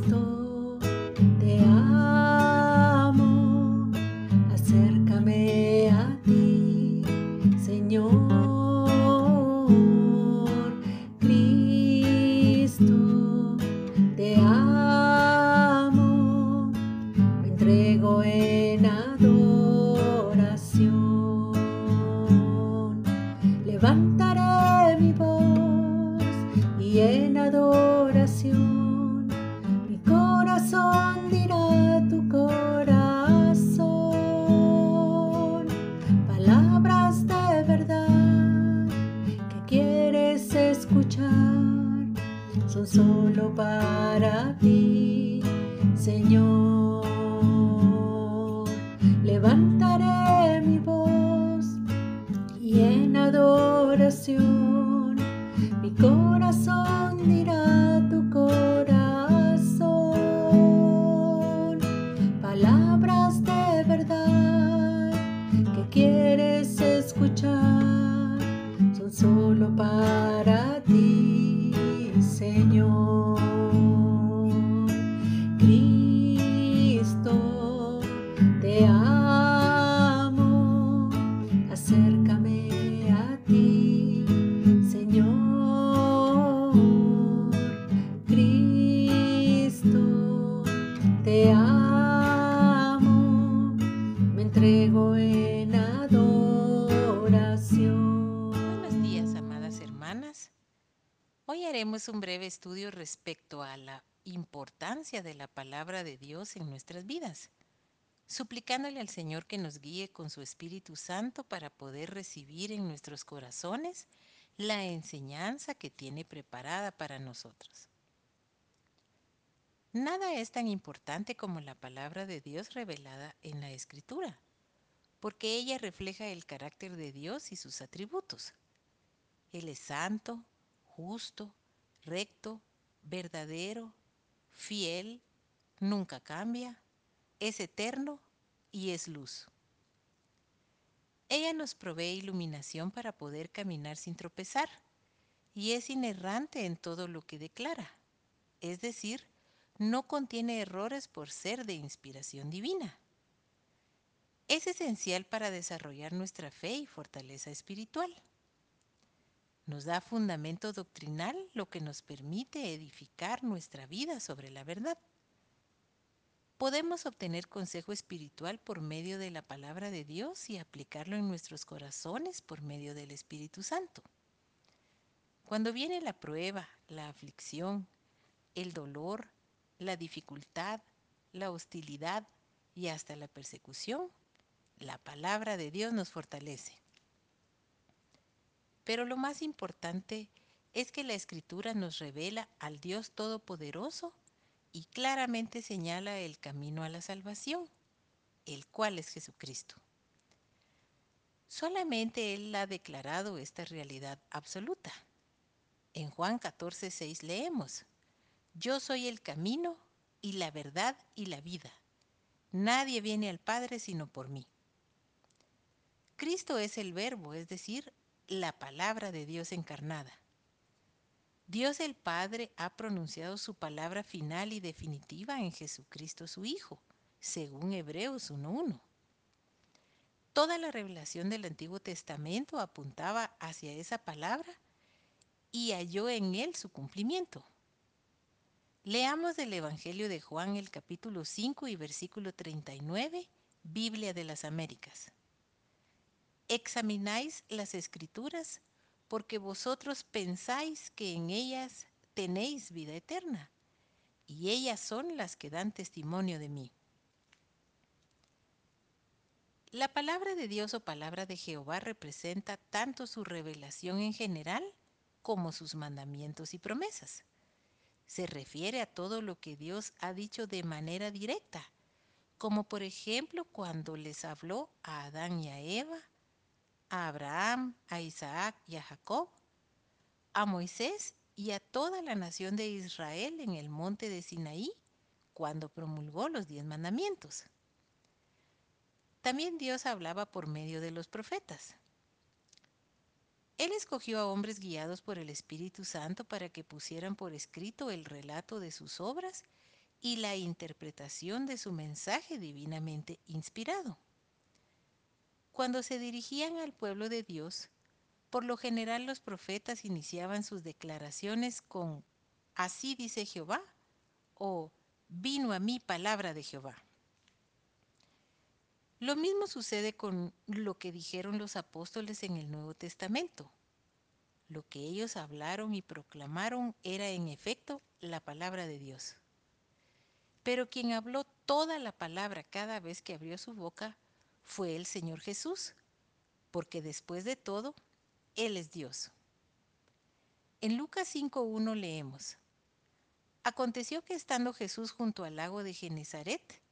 Cristo, la importancia de la palabra de Dios en nuestras vidas, suplicándole al Señor que nos guíe con su Espíritu Santo para poder recibir en nuestros corazones la enseñanza que tiene preparada para nosotros. Nada es tan importante como la palabra de Dios revelada en la Escritura, porque ella refleja el carácter de Dios y sus atributos. Él es santo, justo, recto, verdadero, fiel, nunca cambia, es eterno y es luz. Ella nos provee iluminación para poder caminar sin tropezar y es inerrante en todo lo que declara, es decir, no contiene errores por ser de inspiración divina. Es esencial para desarrollar nuestra fe y fortaleza espiritual. Nos da fundamento doctrinal lo que nos permite edificar nuestra vida sobre la verdad. Podemos obtener consejo espiritual por medio de la palabra de Dios y aplicarlo en nuestros corazones por medio del Espíritu Santo. Cuando viene la prueba, la aflicción, el dolor, la dificultad, la hostilidad y hasta la persecución, la palabra de Dios nos fortalece. Pero lo más importante es que la escritura nos revela al Dios Todopoderoso y claramente señala el camino a la salvación, el cual es Jesucristo. Solamente Él ha declarado esta realidad absoluta. En Juan 14, 6 leemos, Yo soy el camino y la verdad y la vida. Nadie viene al Padre sino por mí. Cristo es el verbo, es decir, la palabra de Dios encarnada. Dios el Padre ha pronunciado su palabra final y definitiva en Jesucristo su Hijo, según Hebreos 1.1. Toda la revelación del Antiguo Testamento apuntaba hacia esa palabra y halló en él su cumplimiento. Leamos del Evangelio de Juan el capítulo 5 y versículo 39, Biblia de las Américas. Examináis las escrituras porque vosotros pensáis que en ellas tenéis vida eterna, y ellas son las que dan testimonio de mí. La palabra de Dios o palabra de Jehová representa tanto su revelación en general como sus mandamientos y promesas. Se refiere a todo lo que Dios ha dicho de manera directa, como por ejemplo cuando les habló a Adán y a Eva, a Abraham, a Isaac y a Jacob, a Moisés y a toda la nación de Israel en el monte de Sinaí, cuando promulgó los diez mandamientos. También Dios hablaba por medio de los profetas. Él escogió a hombres guiados por el Espíritu Santo para que pusieran por escrito el relato de sus obras y la interpretación de su mensaje divinamente inspirado. Cuando se dirigían al pueblo de Dios, por lo general los profetas iniciaban sus declaraciones con Así dice Jehová o Vino a mí palabra de Jehová. Lo mismo sucede con lo que dijeron los apóstoles en el Nuevo Testamento. Lo que ellos hablaron y proclamaron era en efecto la palabra de Dios. Pero quien habló toda la palabra cada vez que abrió su boca fue el Señor Jesús, porque después de todo, Él es Dios. En Lucas 5.1 leemos, Aconteció que estando Jesús junto al lago de Genezaret,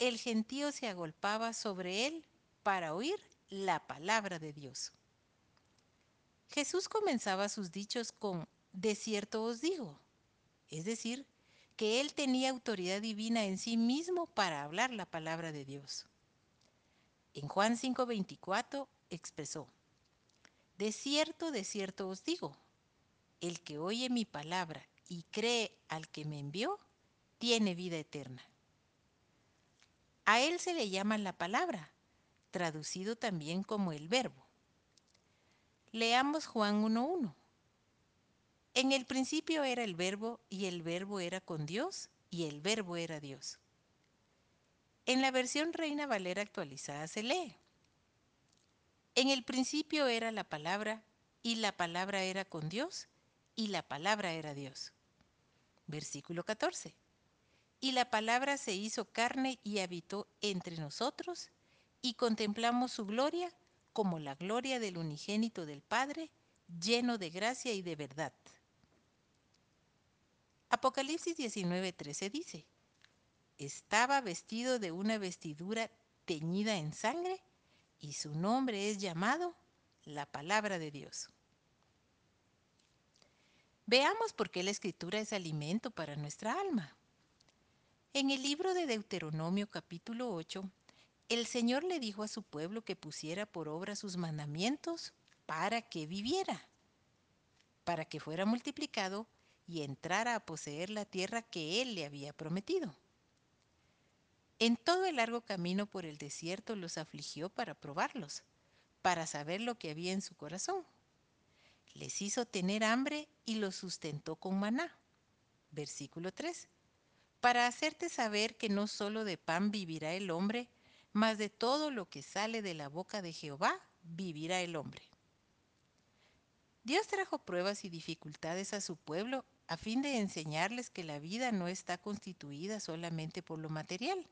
el gentío se agolpaba sobre él para oír la palabra de Dios. Jesús comenzaba sus dichos con, de cierto os digo, es decir, que él tenía autoridad divina en sí mismo para hablar la palabra de Dios. En Juan 5:24 expresó, De cierto, de cierto os digo, el que oye mi palabra y cree al que me envió, tiene vida eterna. A él se le llama la palabra, traducido también como el verbo. Leamos Juan 1.1. En el principio era el verbo y el verbo era con Dios y el verbo era Dios. En la versión Reina Valera actualizada se lee. En el principio era la palabra y la palabra era con Dios y la palabra era Dios. Versículo 14. Y la palabra se hizo carne y habitó entre nosotros y contemplamos su gloria como la gloria del unigénito del Padre, lleno de gracia y de verdad. Apocalipsis 19:13 dice, estaba vestido de una vestidura teñida en sangre y su nombre es llamado la palabra de Dios. Veamos por qué la escritura es alimento para nuestra alma. En el libro de Deuteronomio capítulo 8, el Señor le dijo a su pueblo que pusiera por obra sus mandamientos para que viviera, para que fuera multiplicado y entrara a poseer la tierra que Él le había prometido. En todo el largo camino por el desierto los afligió para probarlos, para saber lo que había en su corazón. Les hizo tener hambre y los sustentó con maná. Versículo 3. Para hacerte saber que no solo de pan vivirá el hombre, mas de todo lo que sale de la boca de Jehová vivirá el hombre. Dios trajo pruebas y dificultades a su pueblo a fin de enseñarles que la vida no está constituida solamente por lo material,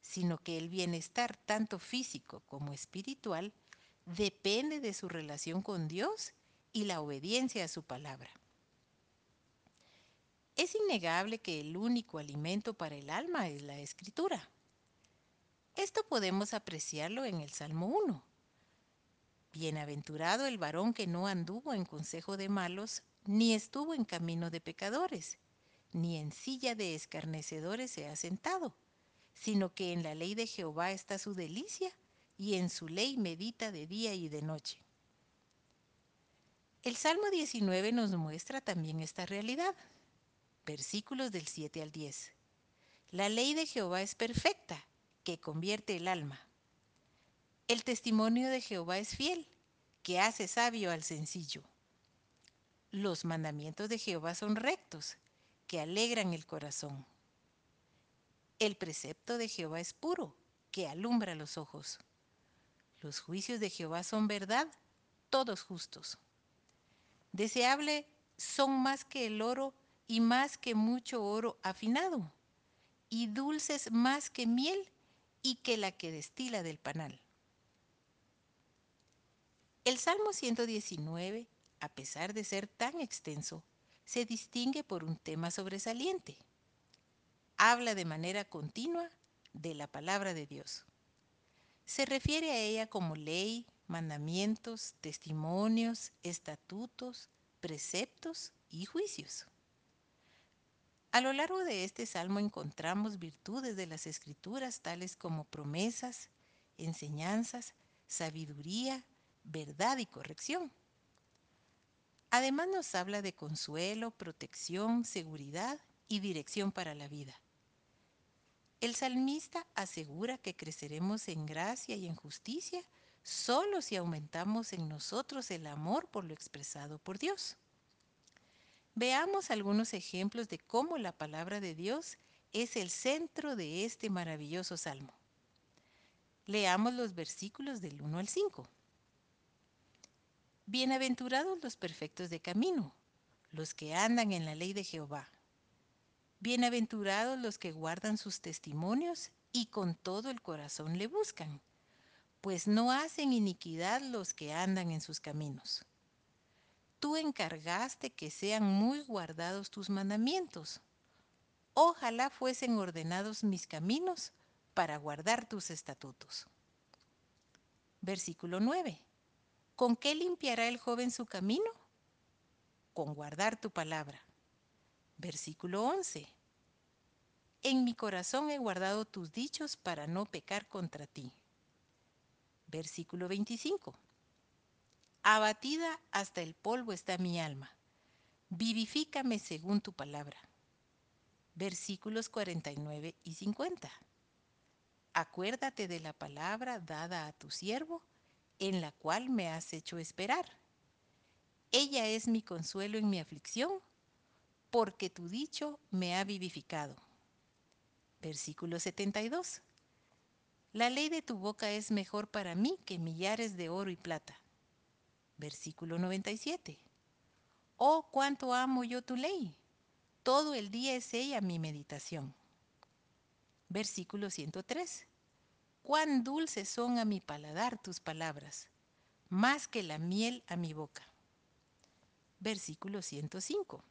sino que el bienestar tanto físico como espiritual depende de su relación con Dios y la obediencia a su palabra. Es innegable que el único alimento para el alma es la escritura. Esto podemos apreciarlo en el Salmo 1. Bienaventurado el varón que no anduvo en consejo de malos, ni estuvo en camino de pecadores, ni en silla de escarnecedores se ha sentado, sino que en la ley de Jehová está su delicia, y en su ley medita de día y de noche. El Salmo 19 nos muestra también esta realidad. Versículos del 7 al 10. La ley de Jehová es perfecta, que convierte el alma. El testimonio de Jehová es fiel, que hace sabio al sencillo. Los mandamientos de Jehová son rectos, que alegran el corazón. El precepto de Jehová es puro, que alumbra los ojos. Los juicios de Jehová son verdad, todos justos. Deseable son más que el oro y más que mucho oro afinado, y dulces más que miel y que la que destila del panal. El Salmo 119, a pesar de ser tan extenso, se distingue por un tema sobresaliente. Habla de manera continua de la palabra de Dios. Se refiere a ella como ley, mandamientos, testimonios, estatutos, preceptos y juicios. A lo largo de este salmo encontramos virtudes de las escrituras tales como promesas, enseñanzas, sabiduría, verdad y corrección. Además nos habla de consuelo, protección, seguridad y dirección para la vida. El salmista asegura que creceremos en gracia y en justicia solo si aumentamos en nosotros el amor por lo expresado por Dios. Veamos algunos ejemplos de cómo la palabra de Dios es el centro de este maravilloso salmo. Leamos los versículos del 1 al 5. Bienaventurados los perfectos de camino, los que andan en la ley de Jehová. Bienaventurados los que guardan sus testimonios y con todo el corazón le buscan, pues no hacen iniquidad los que andan en sus caminos. Tú encargaste que sean muy guardados tus mandamientos. Ojalá fuesen ordenados mis caminos para guardar tus estatutos. Versículo 9. ¿Con qué limpiará el joven su camino? Con guardar tu palabra. Versículo 11. En mi corazón he guardado tus dichos para no pecar contra ti. Versículo 25. Abatida hasta el polvo está mi alma. Vivifícame según tu palabra. Versículos 49 y 50. Acuérdate de la palabra dada a tu siervo, en la cual me has hecho esperar. Ella es mi consuelo en mi aflicción, porque tu dicho me ha vivificado. Versículo 72. La ley de tu boca es mejor para mí que millares de oro y plata. Versículo 97. Oh, cuánto amo yo tu ley. Todo el día es ella mi meditación. Versículo 103. Cuán dulces son a mi paladar tus palabras, más que la miel a mi boca. Versículo 105.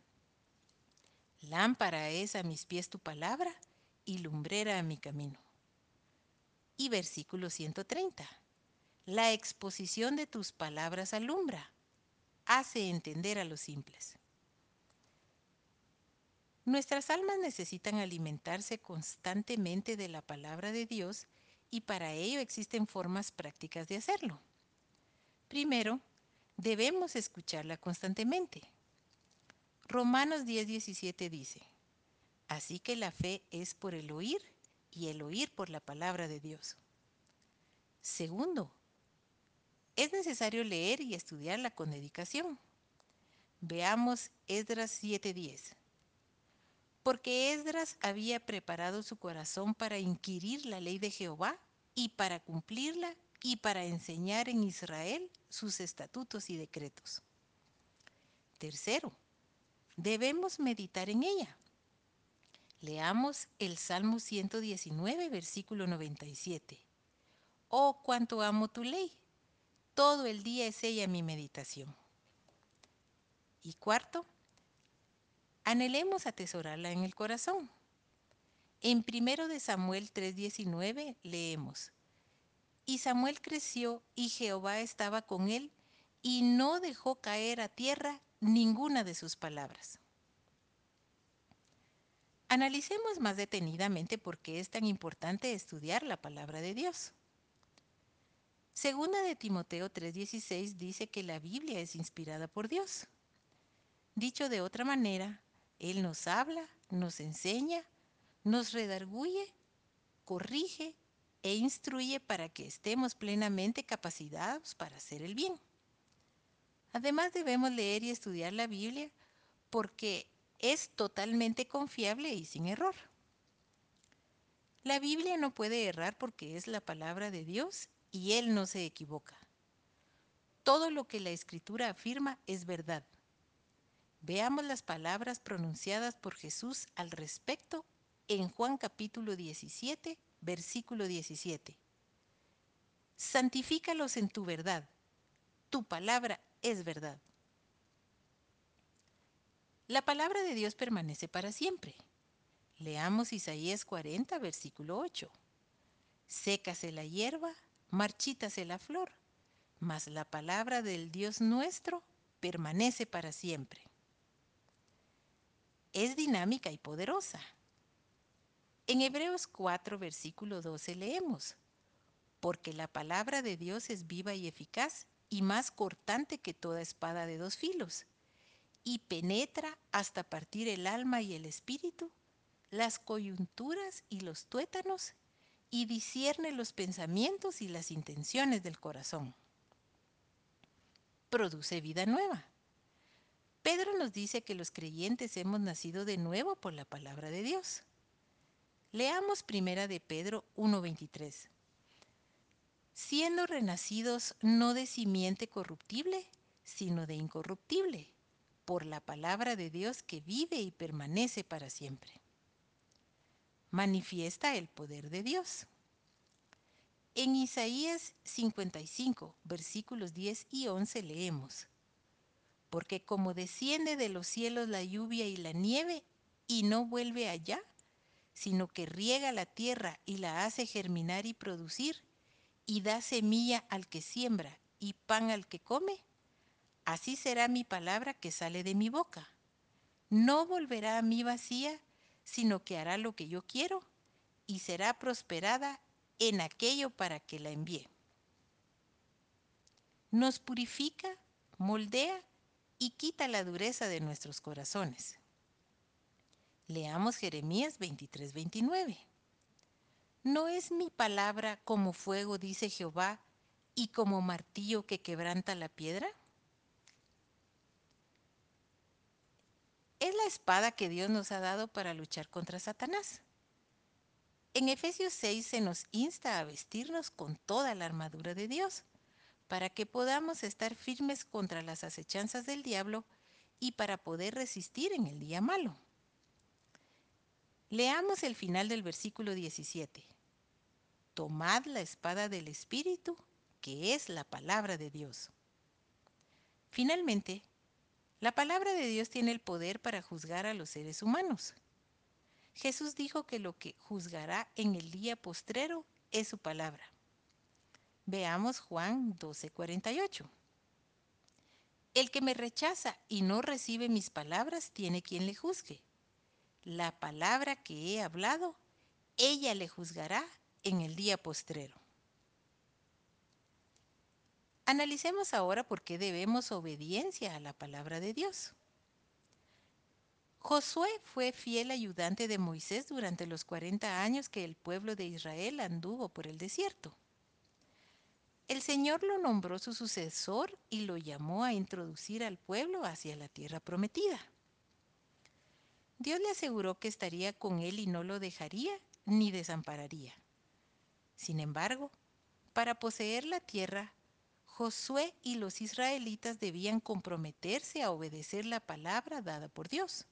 Lámpara es a mis pies tu palabra y lumbrera a mi camino. Y versículo 130. La exposición de tus palabras alumbra, hace entender a los simples. Nuestras almas necesitan alimentarse constantemente de la palabra de Dios y para ello existen formas prácticas de hacerlo. Primero, debemos escucharla constantemente. Romanos 10:17 dice, Así que la fe es por el oír y el oír por la palabra de Dios. Segundo, es necesario leer y estudiarla con dedicación. Veamos Esdras 7:10 porque Esdras había preparado su corazón para inquirir la ley de Jehová y para cumplirla y para enseñar en Israel sus estatutos y decretos. Tercero, debemos meditar en ella. Leamos el Salmo 119, versículo 97. Oh, cuánto amo tu ley. Todo el día es ella mi meditación. Y cuarto, anhelemos atesorarla en el corazón. En 1 de Samuel 3:19 leemos, Y Samuel creció y Jehová estaba con él y no dejó caer a tierra ninguna de sus palabras. Analicemos más detenidamente por qué es tan importante estudiar la palabra de Dios. Segunda de Timoteo 3:16 dice que la Biblia es inspirada por Dios. Dicho de otra manera, él nos habla, nos enseña, nos redarguye, corrige e instruye para que estemos plenamente capacitados para hacer el bien. Además debemos leer y estudiar la Biblia porque es totalmente confiable y sin error. La Biblia no puede errar porque es la palabra de Dios y Él no se equivoca. Todo lo que la Escritura afirma es verdad. Veamos las palabras pronunciadas por Jesús al respecto en Juan capítulo 17, versículo 17. Santifícalos en tu verdad. Tu palabra es verdad. La palabra de Dios permanece para siempre. Leamos Isaías 40, versículo 8. Sécase la hierba, marchítase la flor, mas la palabra del Dios nuestro permanece para siempre es dinámica y poderosa. En Hebreos 4, versículo 12 leemos, porque la palabra de Dios es viva y eficaz y más cortante que toda espada de dos filos, y penetra hasta partir el alma y el espíritu, las coyunturas y los tuétanos y discierne los pensamientos y las intenciones del corazón. Produce vida nueva. Pedro nos dice que los creyentes hemos nacido de nuevo por la palabra de Dios. Leamos primera de Pedro 1:23. Siendo renacidos no de simiente corruptible, sino de incorruptible, por la palabra de Dios que vive y permanece para siempre. Manifiesta el poder de Dios. En Isaías 55, versículos 10 y 11 leemos, Porque como desciende de los cielos la lluvia y la nieve y no vuelve allá, sino que riega la tierra y la hace germinar y producir, y da semilla al que siembra y pan al que come, Así será mi palabra que sale de mi boca. No volverá a mí vacía, sino que hará lo que yo quiero y será prosperada en aquello para que la envíe. Nos purifica, moldea y quita la dureza de nuestros corazones. Leamos Jeremías 23, 29. ¿No es mi palabra como fuego, dice Jehová, y como martillo que quebranta la piedra? es la espada que Dios nos ha dado para luchar contra Satanás. En Efesios 6 se nos insta a vestirnos con toda la armadura de Dios, para que podamos estar firmes contra las acechanzas del diablo y para poder resistir en el día malo. Leamos el final del versículo 17. Tomad la espada del Espíritu, que es la palabra de Dios. Finalmente, la palabra de Dios tiene el poder para juzgar a los seres humanos. Jesús dijo que lo que juzgará en el día postrero es su palabra. Veamos Juan 12:48. El que me rechaza y no recibe mis palabras tiene quien le juzgue. La palabra que he hablado, ella le juzgará en el día postrero. Analicemos ahora por qué debemos obediencia a la palabra de Dios. Josué fue fiel ayudante de Moisés durante los 40 años que el pueblo de Israel anduvo por el desierto. El Señor lo nombró su sucesor y lo llamó a introducir al pueblo hacia la tierra prometida. Dios le aseguró que estaría con él y no lo dejaría ni desampararía. Sin embargo, para poseer la tierra, Josué y los israelitas debían comprometerse a obedecer la palabra dada por Dios.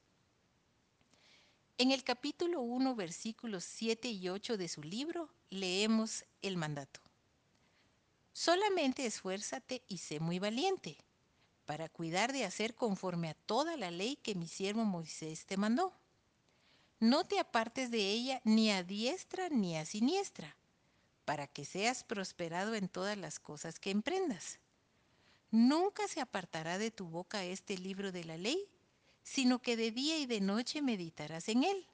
En el capítulo 1, versículos 7 y 8 de su libro, leemos el mandato. Solamente esfuérzate y sé muy valiente, para cuidar de hacer conforme a toda la ley que mi siervo Moisés te mandó. No te apartes de ella ni a diestra ni a siniestra para que seas prosperado en todas las cosas que emprendas. Nunca se apartará de tu boca este libro de la ley, sino que de día y de noche meditarás en él,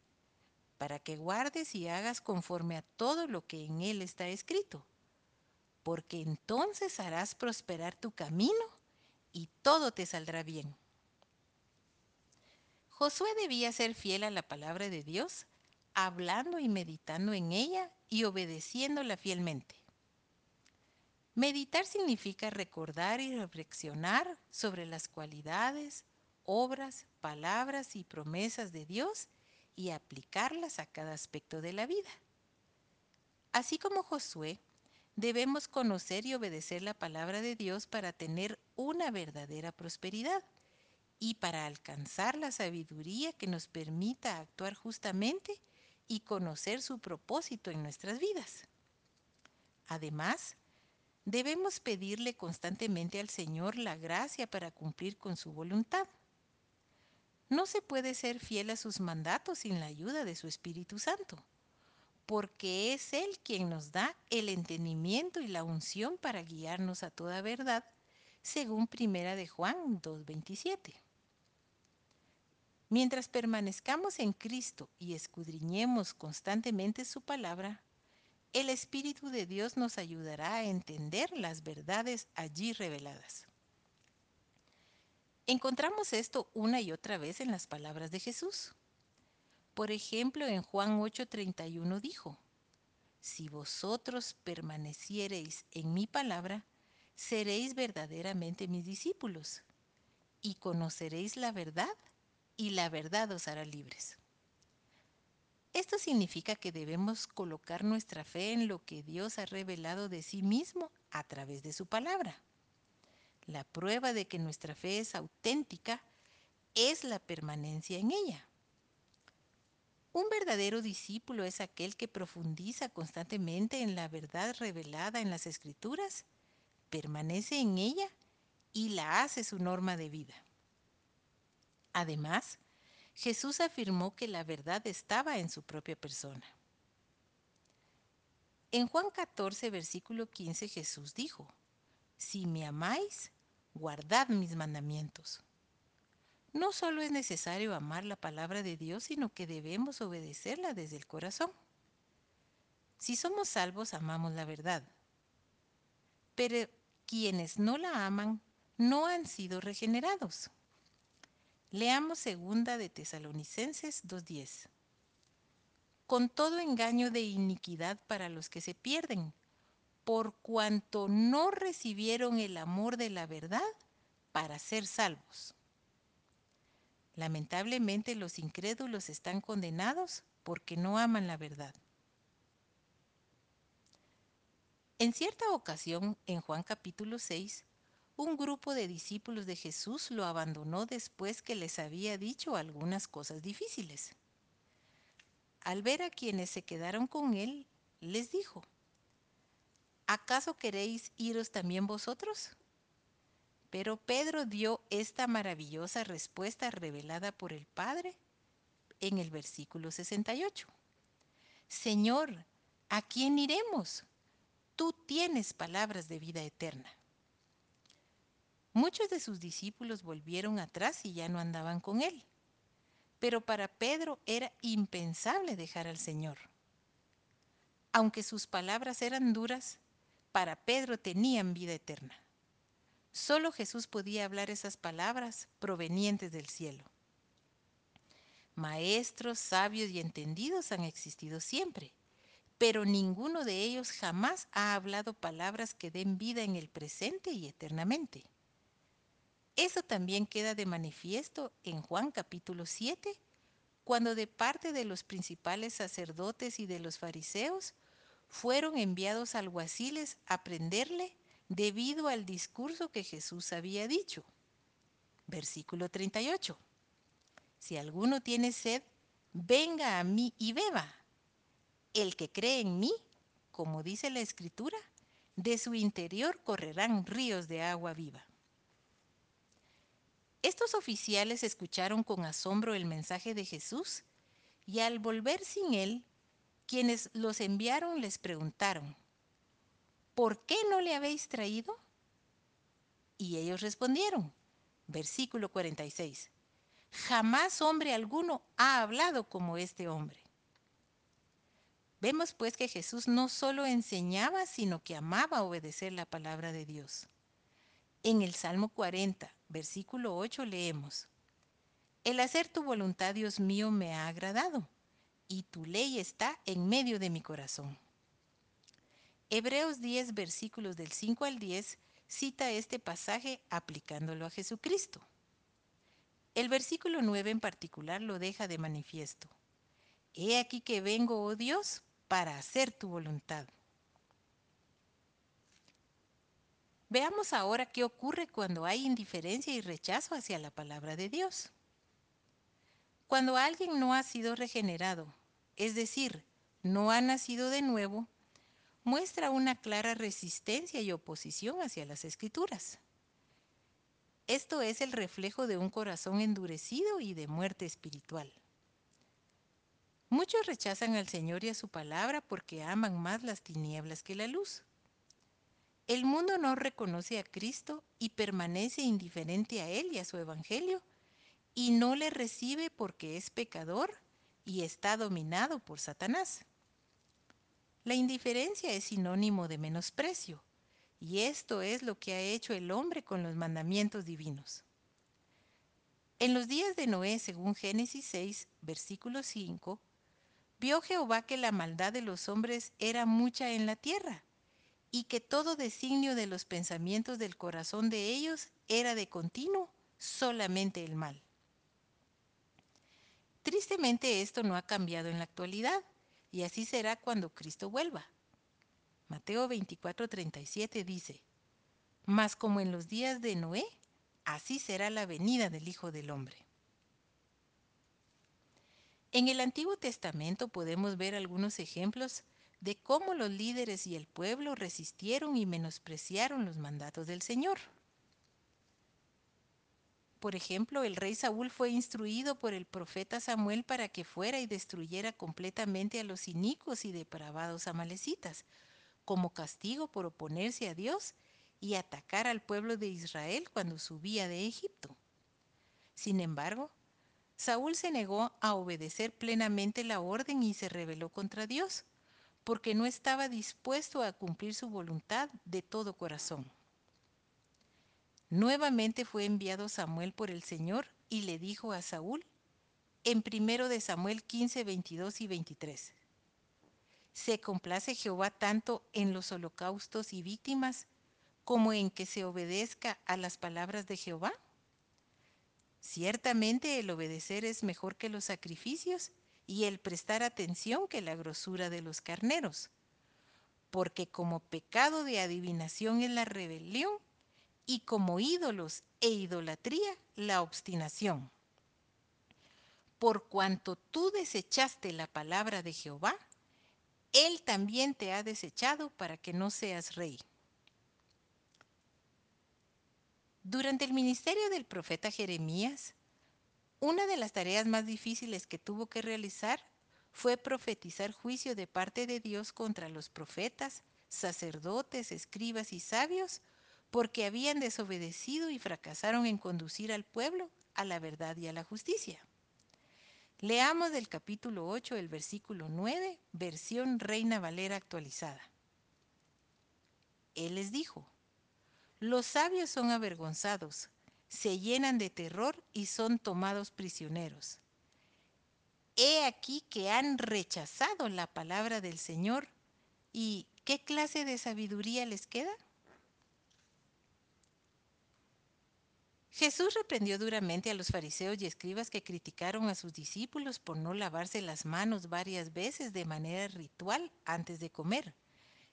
para que guardes y hagas conforme a todo lo que en él está escrito, porque entonces harás prosperar tu camino y todo te saldrá bien. Josué debía ser fiel a la palabra de Dios hablando y meditando en ella y obedeciéndola fielmente. Meditar significa recordar y reflexionar sobre las cualidades, obras, palabras y promesas de Dios y aplicarlas a cada aspecto de la vida. Así como Josué, debemos conocer y obedecer la palabra de Dios para tener una verdadera prosperidad y para alcanzar la sabiduría que nos permita actuar justamente y conocer su propósito en nuestras vidas. Además, debemos pedirle constantemente al Señor la gracia para cumplir con su voluntad. No se puede ser fiel a sus mandatos sin la ayuda de su Espíritu Santo, porque es Él quien nos da el entendimiento y la unción para guiarnos a toda verdad, según Primera de Juan 2.27. Mientras permanezcamos en Cristo y escudriñemos constantemente su palabra, el Espíritu de Dios nos ayudará a entender las verdades allí reveladas. Encontramos esto una y otra vez en las palabras de Jesús. Por ejemplo, en Juan 8:31 dijo, Si vosotros permaneciereis en mi palabra, seréis verdaderamente mis discípulos y conoceréis la verdad y la verdad os hará libres. Esto significa que debemos colocar nuestra fe en lo que Dios ha revelado de sí mismo a través de su palabra. La prueba de que nuestra fe es auténtica es la permanencia en ella. Un verdadero discípulo es aquel que profundiza constantemente en la verdad revelada en las escrituras, permanece en ella y la hace su norma de vida. Además, Jesús afirmó que la verdad estaba en su propia persona. En Juan 14, versículo 15, Jesús dijo, Si me amáis, guardad mis mandamientos. No solo es necesario amar la palabra de Dios, sino que debemos obedecerla desde el corazón. Si somos salvos, amamos la verdad. Pero quienes no la aman no han sido regenerados. Leamos segunda de Tesalonicenses 2.10. Con todo engaño de iniquidad para los que se pierden, por cuanto no recibieron el amor de la verdad para ser salvos. Lamentablemente los incrédulos están condenados porque no aman la verdad. En cierta ocasión, en Juan capítulo 6, un grupo de discípulos de Jesús lo abandonó después que les había dicho algunas cosas difíciles. Al ver a quienes se quedaron con él, les dijo, ¿acaso queréis iros también vosotros? Pero Pedro dio esta maravillosa respuesta revelada por el Padre en el versículo 68. Señor, ¿a quién iremos? Tú tienes palabras de vida eterna. Muchos de sus discípulos volvieron atrás y ya no andaban con él. Pero para Pedro era impensable dejar al Señor. Aunque sus palabras eran duras, para Pedro tenían vida eterna. Solo Jesús podía hablar esas palabras provenientes del cielo. Maestros, sabios y entendidos han existido siempre, pero ninguno de ellos jamás ha hablado palabras que den vida en el presente y eternamente. Eso también queda de manifiesto en Juan capítulo 7, cuando de parte de los principales sacerdotes y de los fariseos fueron enviados alguaciles a prenderle debido al discurso que Jesús había dicho. Versículo 38. Si alguno tiene sed, venga a mí y beba. El que cree en mí, como dice la Escritura, de su interior correrán ríos de agua viva. Estos oficiales escucharon con asombro el mensaje de Jesús y al volver sin él, quienes los enviaron les preguntaron, ¿por qué no le habéis traído? Y ellos respondieron, versículo 46, jamás hombre alguno ha hablado como este hombre. Vemos pues que Jesús no solo enseñaba, sino que amaba obedecer la palabra de Dios. En el Salmo 40, versículo 8 leemos, El hacer tu voluntad, Dios mío, me ha agradado, y tu ley está en medio de mi corazón. Hebreos 10, versículos del 5 al 10, cita este pasaje aplicándolo a Jesucristo. El versículo 9 en particular lo deja de manifiesto. He aquí que vengo, oh Dios, para hacer tu voluntad. Veamos ahora qué ocurre cuando hay indiferencia y rechazo hacia la palabra de Dios. Cuando alguien no ha sido regenerado, es decir, no ha nacido de nuevo, muestra una clara resistencia y oposición hacia las escrituras. Esto es el reflejo de un corazón endurecido y de muerte espiritual. Muchos rechazan al Señor y a su palabra porque aman más las tinieblas que la luz. El mundo no reconoce a Cristo y permanece indiferente a Él y a su Evangelio y no le recibe porque es pecador y está dominado por Satanás. La indiferencia es sinónimo de menosprecio y esto es lo que ha hecho el hombre con los mandamientos divinos. En los días de Noé, según Génesis 6, versículo 5, vio Jehová que la maldad de los hombres era mucha en la tierra, y que todo designio de los pensamientos del corazón de ellos era de continuo solamente el mal. Tristemente esto no ha cambiado en la actualidad, y así será cuando Cristo vuelva. Mateo 24:37 dice, Mas como en los días de Noé, así será la venida del Hijo del Hombre. En el Antiguo Testamento podemos ver algunos ejemplos de cómo los líderes y el pueblo resistieron y menospreciaron los mandatos del Señor. Por ejemplo, el rey Saúl fue instruido por el profeta Samuel para que fuera y destruyera completamente a los inicuos y depravados amalecitas, como castigo por oponerse a Dios y atacar al pueblo de Israel cuando subía de Egipto. Sin embargo, Saúl se negó a obedecer plenamente la orden y se rebeló contra Dios, porque no estaba dispuesto a cumplir su voluntad de todo corazón. Nuevamente fue enviado Samuel por el Señor y le dijo a Saúl, en primero de Samuel 15, 22 y 23. ¿Se complace Jehová tanto en los holocaustos y víctimas como en que se obedezca a las palabras de Jehová? Ciertamente el obedecer es mejor que los sacrificios y el prestar atención que la grosura de los carneros, porque como pecado de adivinación es la rebelión y como ídolos e idolatría la obstinación. Por cuanto tú desechaste la palabra de Jehová, Él también te ha desechado para que no seas rey. Durante el ministerio del profeta Jeremías, una de las tareas más difíciles que tuvo que realizar fue profetizar juicio de parte de Dios contra los profetas, sacerdotes, escribas y sabios porque habían desobedecido y fracasaron en conducir al pueblo a la verdad y a la justicia. Leamos del capítulo 8, el versículo 9, versión Reina Valera actualizada. Él les dijo, los sabios son avergonzados, se llenan de terror y son tomados prisioneros. He aquí que han rechazado la palabra del Señor. ¿Y qué clase de sabiduría les queda? Jesús reprendió duramente a los fariseos y escribas que criticaron a sus discípulos por no lavarse las manos varias veces de manera ritual antes de comer,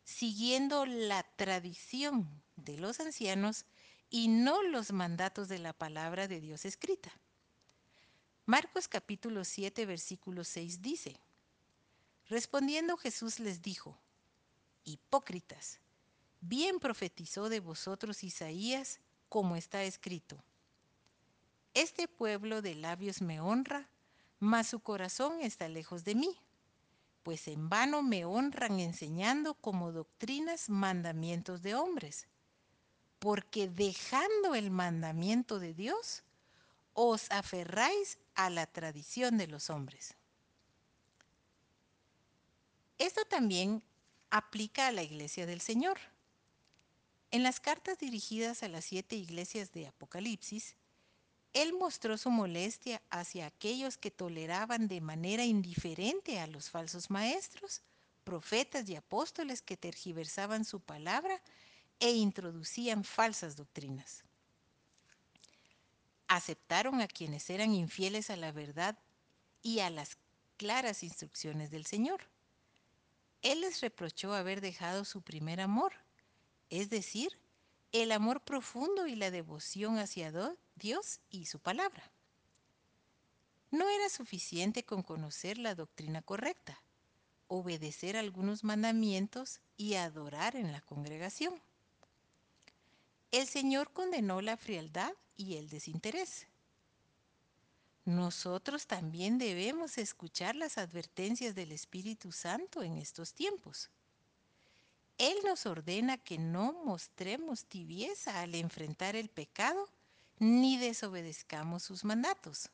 siguiendo la tradición de los ancianos y no los mandatos de la palabra de Dios escrita. Marcos capítulo 7 versículo 6 dice, Respondiendo Jesús les dijo, Hipócritas, bien profetizó de vosotros Isaías como está escrito. Este pueblo de labios me honra, mas su corazón está lejos de mí, pues en vano me honran enseñando como doctrinas mandamientos de hombres, porque dejando el mandamiento de Dios, os aferráis a la tradición de los hombres. Esto también aplica a la iglesia del Señor. En las cartas dirigidas a las siete iglesias de Apocalipsis, él mostró su molestia hacia aquellos que toleraban de manera indiferente a los falsos maestros, profetas y apóstoles que tergiversaban su palabra e introducían falsas doctrinas. Aceptaron a quienes eran infieles a la verdad y a las claras instrucciones del Señor. Él les reprochó haber dejado su primer amor, es decir, el amor profundo y la devoción hacia Dios y su palabra. No era suficiente con conocer la doctrina correcta, obedecer algunos mandamientos y adorar en la congregación. El Señor condenó la frialdad y el desinterés. Nosotros también debemos escuchar las advertencias del Espíritu Santo en estos tiempos. Él nos ordena que no mostremos tibieza al enfrentar el pecado ni desobedezcamos sus mandatos.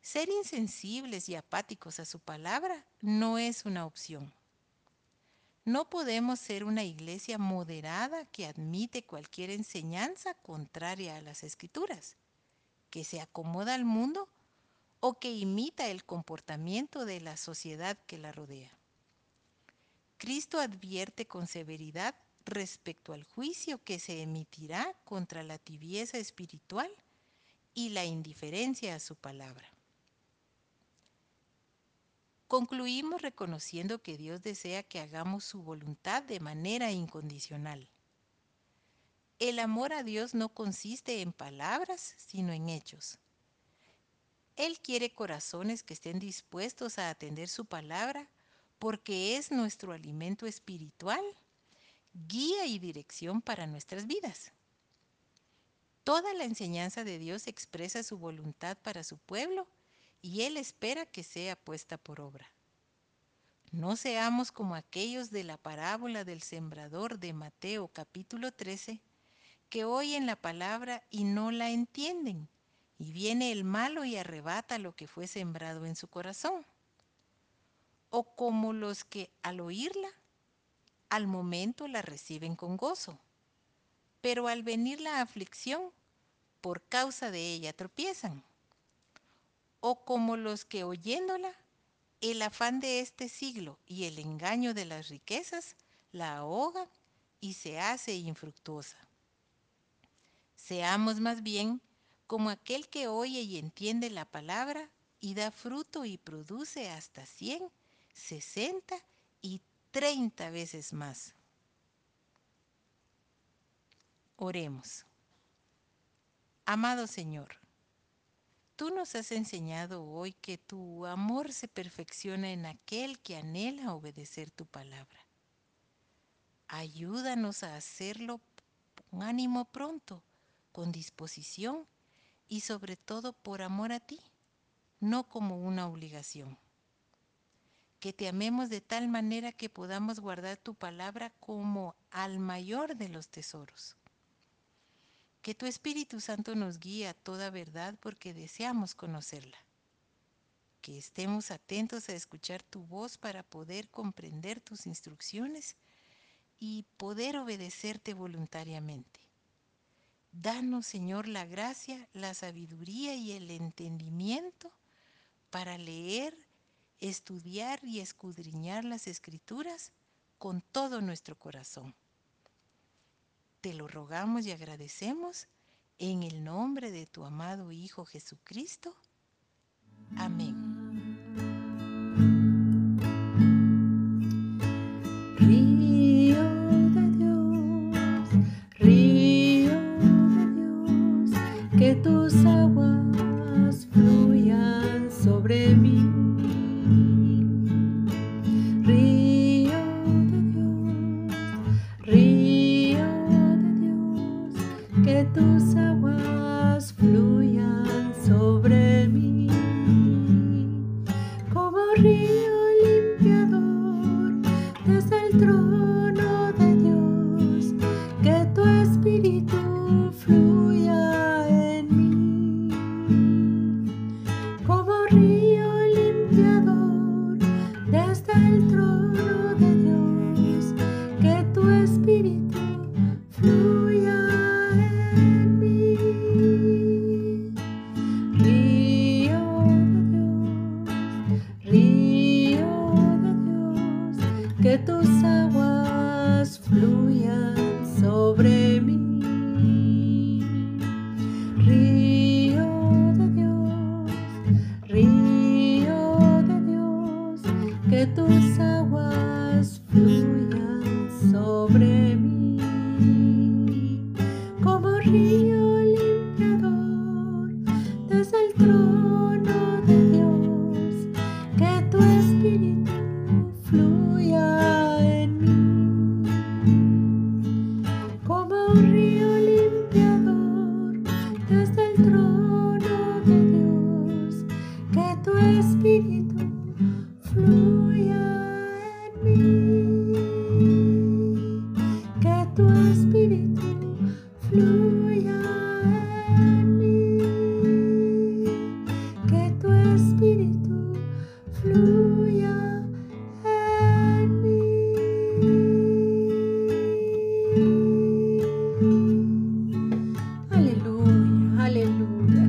Ser insensibles y apáticos a su palabra no es una opción. No podemos ser una iglesia moderada que admite cualquier enseñanza contraria a las escrituras. que se acomoda al mundo o que imita el comportamiento de la sociedad que la rodea. Cristo advierte con severidad respecto al juicio que se emitirá contra la tibieza espiritual y la indiferencia a su palabra. Concluimos reconociendo que Dios desea que hagamos su voluntad de manera incondicional. El amor a Dios no consiste en palabras, sino en hechos. Él quiere corazones que estén dispuestos a atender su palabra porque es nuestro alimento espiritual, guía y dirección para nuestras vidas. Toda la enseñanza de Dios expresa su voluntad para su pueblo y Él espera que sea puesta por obra. No seamos como aquellos de la parábola del sembrador de Mateo capítulo 13, que oyen la palabra y no la entienden, y viene el malo y arrebata lo que fue sembrado en su corazón. O como los que al oírla, al momento la reciben con gozo, pero al venir la aflicción, por causa de ella tropiezan o como los que oyéndola, el afán de este siglo y el engaño de las riquezas la ahogan y se hace infructuosa. Seamos más bien como aquel que oye y entiende la palabra y da fruto y produce hasta 100, 60 y 30 veces más. Oremos. Amado Señor, Tú nos has enseñado hoy que tu amor se perfecciona en aquel que anhela obedecer tu palabra. Ayúdanos a hacerlo con ánimo pronto, con disposición y sobre todo por amor a ti, no como una obligación. Que te amemos de tal manera que podamos guardar tu palabra como al mayor de los tesoros que tu Espíritu Santo nos guíe a toda verdad porque deseamos conocerla. Que estemos atentos a escuchar tu voz para poder comprender tus instrucciones y poder obedecerte voluntariamente. Danos, Señor, la gracia, la sabiduría y el entendimiento para leer, estudiar y escudriñar las escrituras con todo nuestro corazón te lo rogamos y agradecemos en el nombre de tu amado Hijo Jesucristo. Amén.